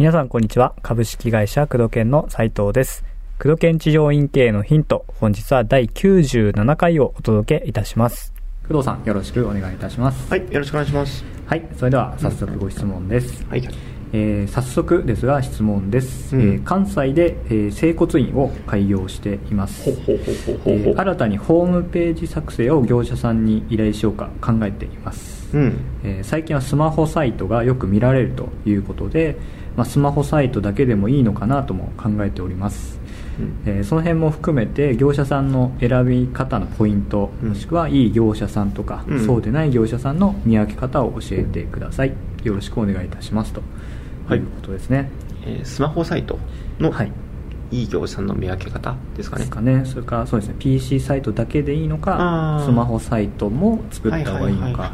皆さんこんにちは。株式会社工藤研の斉藤です。工藤研治療院経営のヒント。本日は第97回をお届けいたします。工藤さんよろしくお願いいたします。はい、よろしくお願いします。はい。それでは早速ご質問です。はい。えー早速ですが質問です、うんえー関西で、えー整骨院を開業しています新たにホームページ作成を業者さんに依頼しようか考えています、うん。えー最近はスマホサイトがよく見られるということで、まあ、スマホサイトだけでもいいのかなとも考えております、うんえーその辺も含めて業者さんの選び方のポイント、うん。もしくはいい業者さんとか、うん。そうでない業者さんの見分け方を教えてください。よろしくお願いいたしますと。はい。いうことですね、えースマホサイトのはい。いい業者さんの見分け方ですかね。かね。それからそうですね。PC サイトだけでいいのあかー。スマホサイトも作った方がいいのか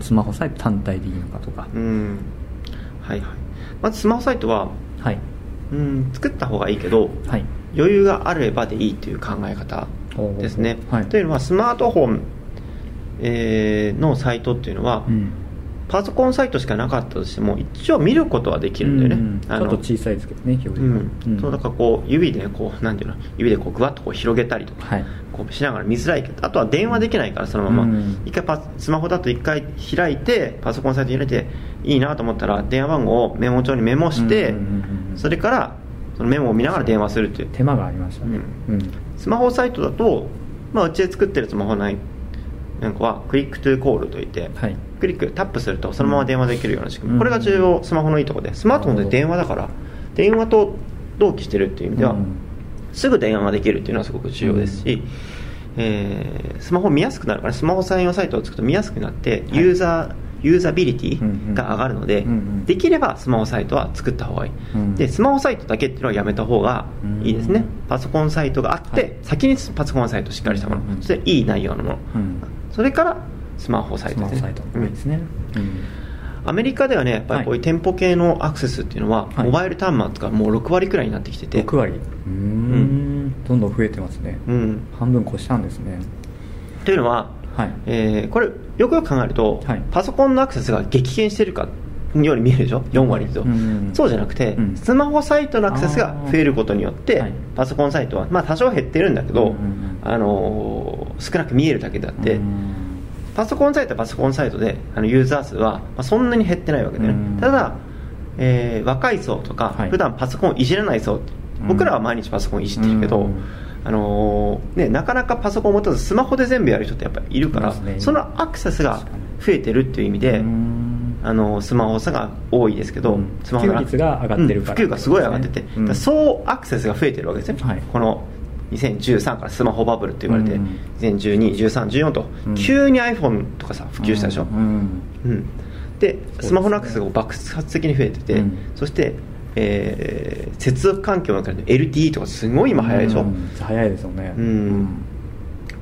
スマホサイト単体でいいのかとか、うん。はいはい。まずスマホサイトは、はい。うん、作った方がいいけど、はい余裕があればでいいという考え方ですね。はい。というのは、スマートフォン、えーのサイトっていうのは、うん。パソコンサイトしかなかったとしても、一応見ることはできるんだよね。うんちあのょっと小さいですけどね表示が、うん、そうだからこう指でこうなんていうの指でこうぐわっとこう広げたりとか、はい。こうしながら見づらいけどあとは電話できないからそのまま、うん。一回パスマホだと一回開いてパソコンサイト開いていいなと思ったら電話番号をメモ帳にメモして、うんうんうんうん。それからそのメモを見ながら電話するっていう。手間がありましたね。うん、スマホサイトだと、まあ、うちで作ってるスマホない。なんかはクリックトゥコールといって、はい。クリックタップするとそのまま電話できるような仕組み、うん。これが重要スマホのいいところで。スマートフォンで電話だから電話と同期してるっていう意味では、うん。すぐ電話ができるっていうのはすごく重要ですし、えースマホ見やすくなるからスマホ専用サイトを作ると見やすくなってはい。ユーザー、ユーザビリティが上がるので、できればスマホサイトは作った方がいい、うん。でスマホサイトだけっていうのはやめた方がいいですね、うんパソコンサイトがあって、はい。先にパソコンサイトしっかりしたもの、そしていい内容のもの、うん。それからスマホサイトですね。アメリカではねやっぱりこういう店舗系のアクセスっていうのは、はい。モバイル端末がもう6割くらいになってきてて、6割。うーん。どんどん増えてますね、うん、半分越したんですね。というのは、はい。えーこれよくよく考えると、はい。パソコンのアクセスが激減してるかように見えるでしょ？4割と、うん。そうじゃなくて、うん。スマホサイトのアクセスが増えることによって、はい。パソコンサイトは、まあ、多少減ってるんだけど、うんあのー少なく見えるだけであって、うん。パソコンサイトはパソコンサイトであのユーザー数は、まあ、そんなに減ってないわけだよ。ただ、えー若い層とか、はい。普段パソコンをいじらない層僕らは毎日パソコンいじってるけど、うんあのーね、なかなかパソコンを持たずスマホで全部やる人ってやっぱいるから、ね。そのアクセスが増えてるっていう意味で、うん。あのスマホ差が多いですけど、うん。スマホ普及率が上がってるから。うん普及がすごい上がってて、うん。だから総アクセスが増えてるわけですね、はい。この2013からスマホバブルって言われて、うん。2012、13、14と、うん。急に iPhone とかさ普及したでしょ、うん。うん。でスマホのアクセスが爆発的に増えてて、うん。そして、えー接続環境の中で LTE とかすごい今早いでしょ、うん早いですよね。うん。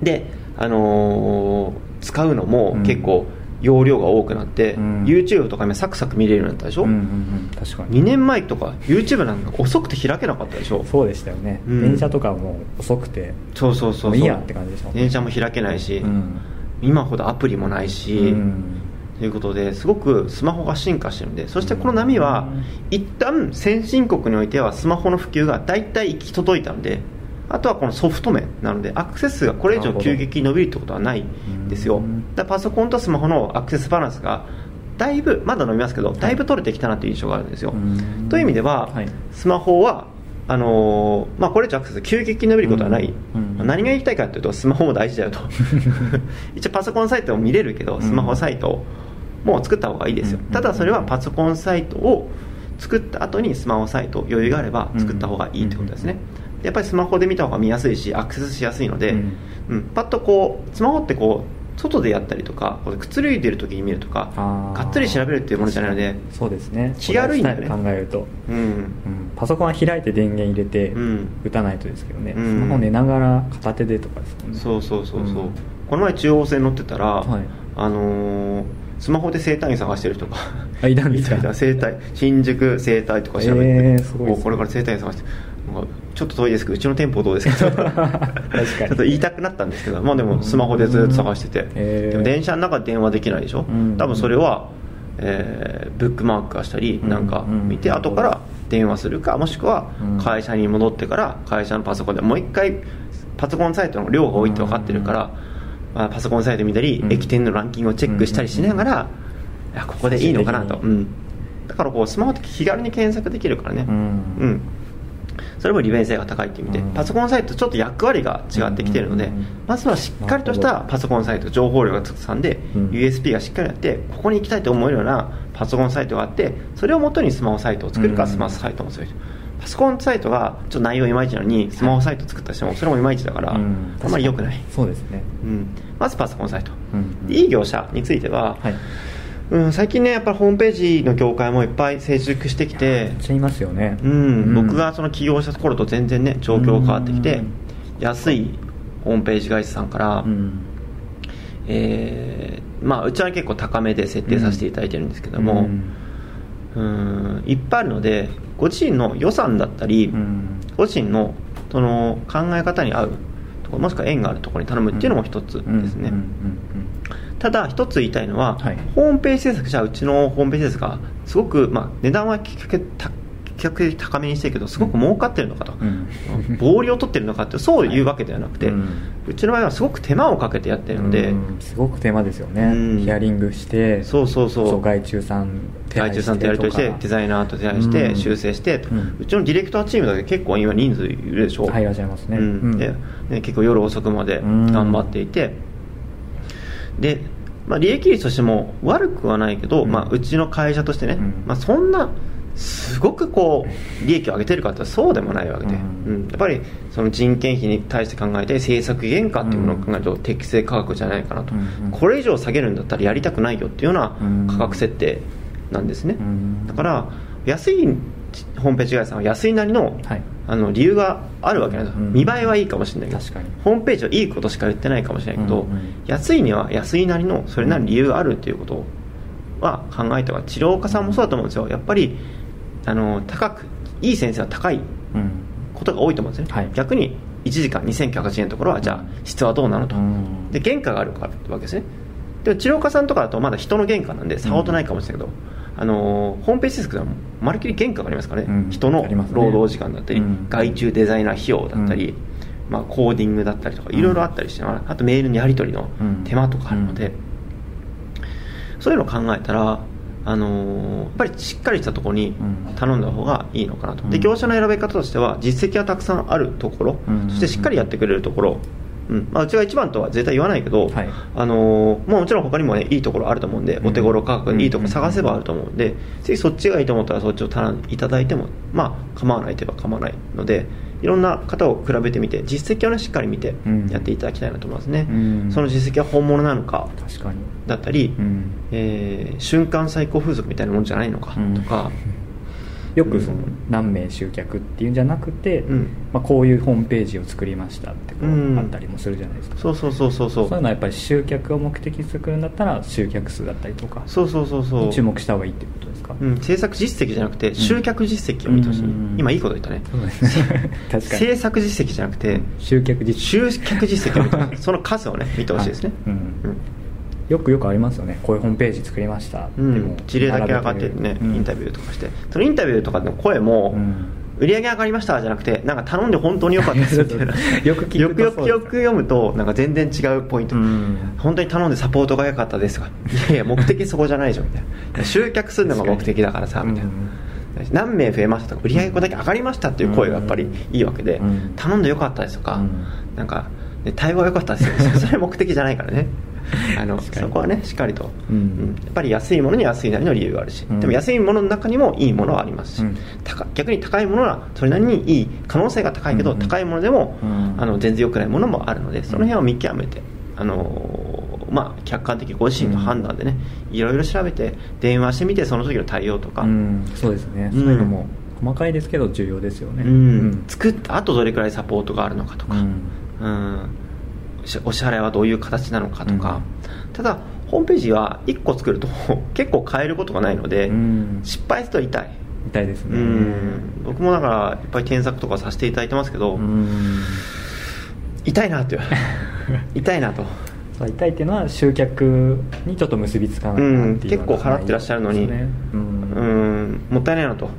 で、あのー使うのもうん。結構容量が多くなって、うん。YouTube とか今サクサク見れるようになったでしょ、うんうんうん確かに。2年前とか YouTube なんか遅くて開けなかったでしょ？そうでしたよね、うん。電車とかも遅くて。そうそうそうそう。いいやって感じでしたもんね。電車も開けないし、うん。今ほどアプリもないし、うん。ということですごくスマホが進化してるんでそしてこの波は一旦先進国においてはスマホの普及が大体行き届いたのであとはこのソフト面なのでアクセス数がこれ以上急激に伸びるってことはないんですよ。うん。だパソコンとスマホのアクセスバランスがだいぶまだ伸びますけどだいぶ取れてきたなという印象があるんですよ。うん。という意味では、はい。スマホはあのーまあ、これ以上アクセス急激に伸びることはない、うん。うん。何が言いたいかというとスマホも大事だよと。一応パソコンサイトも見れるけどスマホサイトも作った方がいいですよ、うんただそれはパソコンサイトを作った後にスマホサイト余裕があれば作った方がいいってことですね、でやっぱりスマホで見た方が見やすいしアクセスしやすいので、うん。うん。パッとこうスマホってこう外でやったりとかこうくつろいでる時に見るとかがっつり調べるっていうものじゃないのでそうですね。気軽いんだよね。考えると、うん。うん、パソコンは開いて電源入れてうん。打たないとですけどね、うん。スマホ寝ながら片手でとかですもんね。そうそうそうそう、うん。この前中央線乗ってたら、はい。あのースマホで整体院探してる人が。あいたんですか？いたいた。整体。新宿整体とか調べて、えーすごいこれから整体院探して。ちょっと遠いですけどうちの店舗どうですか？確かちょっと言いたくなったんですけどまあでもスマホでずっと探してて。へー。でも電車の中で電話できないでしょ？うん。多分それは、えーブックマーク化したりうん。なんか見てうん。後から電話するかもしくはうん。会社に戻ってから会社のパソコンでもう一回パソコンサイトの量が多いって分かってるから、まあ、パソコンサイト見たり、うん。駅店のランキングをチェックしたりしながら、いやここでいいのかなと、うん、だからこうスマホって気軽に検索できるからね、うん。うん、それも利便性が高いっていう意味で、うん。パソコンサイトとちょっと役割が違ってきてるので、うんうんうん。まずはしっかりとしたパソコンサイト情報量がたくさんで、うん。USB がしっかりあってここに行きたいと思えるようなパソコンサイトがあってそれをもとにスマホサイトを作るか、うん。スマホサイトもそういうパソコンサイトがちょっと内容いまいちなのにスマホサイト作ったとしてもそれもいまいちだから、うん。あんまり良くない、そうですね。うん、まずパソコンサイト、うんでいい業者については、はい。うん、最近ねやっぱりホームページの業界もいっぱい成熟してきてめっいますよね。うん、僕がその起業した頃と全然ね状況変わってきて、うん。安いホームページ会社さんから、うん。えーまあ、うちは結構高めで設定させていただいてるんですけども、うんうんいっぱいあるのでご自身の予算だったり、うん。ご自身のその考え方に合うところもしくは縁があるところに頼むっていうのも一つですね、ただ一つ言いたいのは、はい。ホームページ制作じゃあうちのホームページ制作がすごく、まあ、値段は比較的高めにしてるけどすごく儲かってるのかと、うん。暴利を取ってるのかってそういうわけではなくて、うん。うちの場合はすごく手間をかけてやってるので、うん。すごく手間ですよね、うん。ヒアリングしてそうそうそう。外注さん外注さんとやり取りしてデザイナーと手配して、うん。修正して、ううん。ちのディレクターチームだけ結構今人数いるでしょ。入らっしゃいますね。でね結構夜遅くまで頑張っていて、で、まあ、利益率としても悪くはないけど、うん。まあ、うちの会社としてね、うん。まあ、そんなすごくこう利益を上げてるかってそうでもないわけで、うん。うん。やっぱりその人件費に対して考えて政策原価っていうものを考えると適正価格じゃないかなと、うんこれ以上下げるんだったらやりたくないよっていうような価格設定なんですね、うん。だから安いホームページ会社さんは安いなりの,、はい。あの理由があるわけなんですよ、うん。見栄えはいいかもしれないけどホームページはいいことしか言ってないかもしれないけど、うんうん。安いには安いなりのそれなりの理由があるっていうことは考えた方が治療家さんもそうだと思うんですよ。やっぱりあの高くいい先生は高いうん。ことが多いと思うんですね、はい。逆に1時間2980円のところはじゃあ質はどうなのと、うん。で原価があるわけですね。でも治療家さんとかだとまだ人の原価なんでさほどないかもしれないけど、あのーホームページ制作ではまるっきり原価がありますからね、うん。人の労働時間だったり、うん。外注デザイナー費用だったり、うん。まあ、コーディングだったりとかいろいろあったりして、あとメールのやり取りの手間とかあるので、そういうのを考えたら、あのーやっぱりしっかりしたところにうん。頼んだ方がいいのかなと、でうん。業者の選び方としては実績がたくさんあるところ、うん。そしてしっかりやってくれるところ、うん。まあ、うちが一番とは絶対言わないけど、はい。あのーまあもちろん他にも、ね、いいところあると思うんで、うん。お手頃価格でいいところ探せばあると思うんで、ぜひそっちがいいと思ったらそっちを頼んでいただいても、まあ、構わないといえば構わないのでいろんな方を比べてみて実績を、ね、しっかり見てうん。やっていただきたいなと思いますね、うん。その実績は本物なのか確かに。だったり、うん。えー瞬間最高風速みたいなもんじゃないのかとか、よくその何名集客っていうんじゃなくて、うん。まあ、こういうホームページを作りましたってこうん。うあったりもするじゃないですか、そうそうそうそうそう。そういうのはやっぱり集客を目的に作るんだったら集客数だったりとかそうそうそうそう。注目した方がいいってことか、うん、制作実績じゃなくて集客実績を見てほしい、うん今いいこと言ったね。そうですね。確かに。制作実績じゃなくて集客実集客実績を見てほしい。その数をね見てほしいですね、はいうん。よくよくありますよね。こういうホームページ作りました、うん。事例だけ上がってるね、インタビューとかして。そのインタビューとかの声も、うん売り上げ上がりましたじゃなくてなんか頼んで本当に良かったですっていうの よくよくよくよく読むとなんか全然違うポイント、うん。本当に頼んでサポートが良かったですが いやいや目的そこじゃないじゃんみたいな。集客するのが目的だからさみたいな、何名増えましたとか売り上げこれだけ上がりましたっていう声がやっぱりいいわけで、うん。頼んで良かったですとか、うん。なんかね対話良かったですよ。それ目的じゃないからねあのそこはねしっかりと、うん。うんやっぱり安いものに安いなりの理由があるし、うん。でも安いものの中にもいいものはありますし、うん。高逆に高いものはそれなりにいい可能性が高いけど、うん。高いものでも、うん。あの全然良くないものもあるのでその辺を見極めて、あのーまあ、客観的ご自身の判断でね、いろいろ調べて電話してみてその時の対応とか、うん。そうですね、うん。そういうのも細かいですけど重要ですよね。うん。作った後どれくらいサポートがあるのかとか、うんお支払いはどういう形なのかとか、ただホームページは1個作ると 結構変えることがないので、うん。失敗すると痛い。痛いですね。うん。僕もだからいっぱい添削とかさせていただいてますけど、痛いなって 痛いなと。痛いっていうのは集客にちょっと結びつかないなっていう、結構払ってらっしゃるのに、ね、うん。もったいないなと、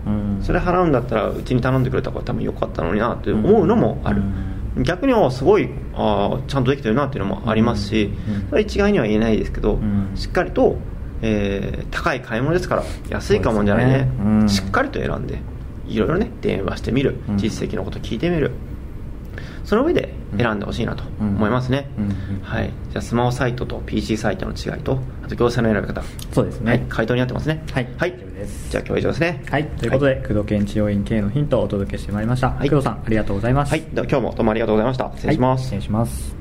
それ払うんだったらうちに頼んでくれた方が多分よかったのになって思うのもある、逆にはすごいあちゃんとできてるなっていうのもありますし、それ一概には言えないですけど、しっかりと、えー、高い買い物ですから安いかもんじゃないね、ね、しっかりと選んでいろいろね電話してみる。実績のこと聞いてみる、その上で選んでほしいなと思いますね、はい、じゃあスマホサイトと PC サイトの違いと業者の選び方。そうですね、はい、回答になってますね。はい、はい、じゃあ今日は以上ですね。はい。ということで、はい、工藤健治療院系のヒントをお届けしてまいりました、はい、工藤さんありがとうございます。はい。今日もどうもありがとうございました。失礼します、失礼します